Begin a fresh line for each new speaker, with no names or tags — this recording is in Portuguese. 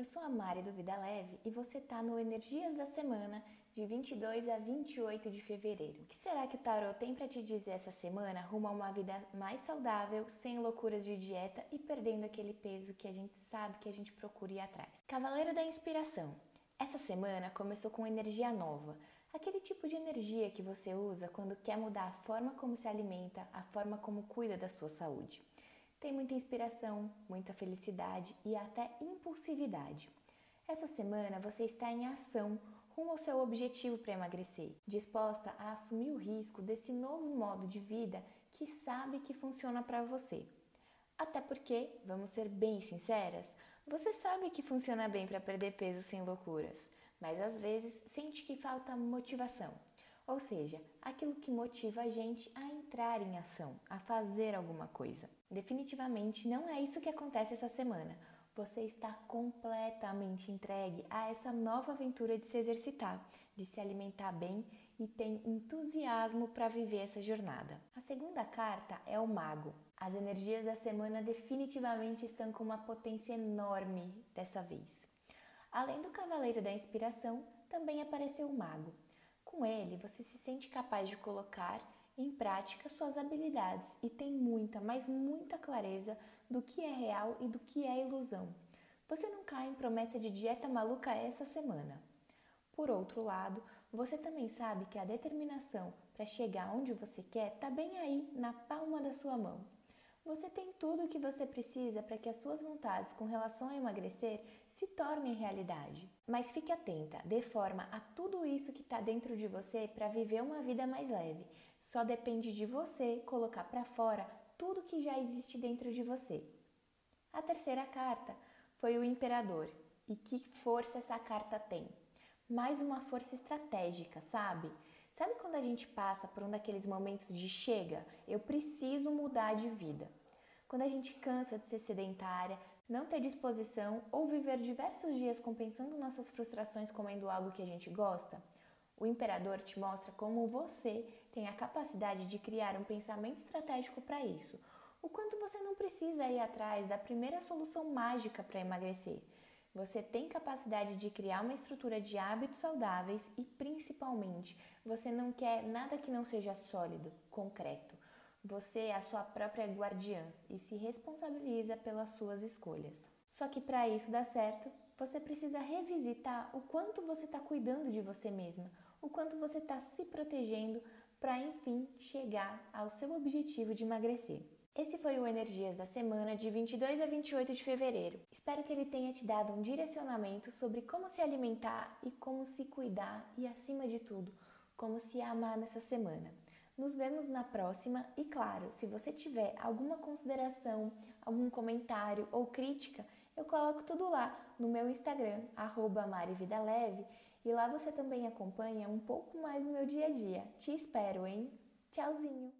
eu sou a Mari do Vida Leve e você está no Energias da Semana de 22 a 28 de fevereiro. O que será que o tarot tem para te dizer essa semana rumo a uma vida mais saudável, sem loucuras de dieta e perdendo aquele peso que a gente sabe que a gente procura ir atrás? Cavaleiro da Inspiração. Essa semana começou com energia nova, aquele tipo de energia que você usa quando quer mudar a forma como se alimenta, a forma como cuida da sua saúde. Tem muita inspiração, muita felicidade e até impulsividade. Essa semana você está em ação rumo ao seu objetivo para emagrecer, disposta a assumir o risco desse novo modo de vida que sabe que funciona para você. Até porque, vamos ser bem sinceras, você sabe que funciona bem para perder peso sem loucuras, mas às vezes sente que falta motivação. Ou seja, aquilo que motiva a gente a entrar em ação, a fazer alguma coisa. Definitivamente não é isso que acontece essa semana. Você está completamente entregue a essa nova aventura de se exercitar, de se alimentar bem e tem entusiasmo para viver essa jornada. A segunda carta é o Mago. As energias da semana definitivamente estão com uma potência enorme dessa vez. Além do Cavaleiro da Inspiração, também apareceu o Mago. Com ele, você se sente capaz de colocar em prática suas habilidades e tem muita, mas muita clareza do que é real e do que é ilusão. Você não cai em promessa de dieta maluca essa semana. Por outro lado, você também sabe que a determinação para chegar onde você quer está bem aí, na palma da sua mão. Você tem tudo o que você precisa para que as suas vontades com relação a emagrecer se tornem realidade. Mas fique atenta, dê forma a tudo isso que está dentro de você para viver uma vida mais leve. Só depende de você colocar para fora tudo que já existe dentro de você. A terceira carta foi o Imperador. E que força essa carta tem? Mais uma força estratégica, sabe? Sabe quando a gente passa por um daqueles momentos de chega, eu preciso mudar de vida? Quando a gente cansa de ser sedentária, não ter disposição ou viver diversos dias compensando nossas frustrações comendo algo que a gente gosta? O imperador te mostra como você tem a capacidade de criar um pensamento estratégico para isso. O quanto você não precisa ir atrás da primeira solução mágica para emagrecer. Você tem capacidade de criar uma estrutura de hábitos saudáveis e, principalmente, você não quer nada que não seja sólido, concreto. Você é a sua própria guardiã e se responsabiliza pelas suas escolhas. Só que para isso dar certo, você precisa revisitar o quanto você está cuidando de você mesma, o quanto você está se protegendo para enfim chegar ao seu objetivo de emagrecer. Esse foi o Energias da semana de 22 a 28 de fevereiro. Espero que ele tenha te dado um direcionamento sobre como se alimentar e como se cuidar e, acima de tudo, como se amar nessa semana. Nos vemos na próxima e, claro, se você tiver alguma consideração, algum comentário ou crítica, eu coloco tudo lá no meu Instagram, @marividaleve, e lá você também acompanha um pouco mais do meu dia a dia. Te espero, hein? Tchauzinho!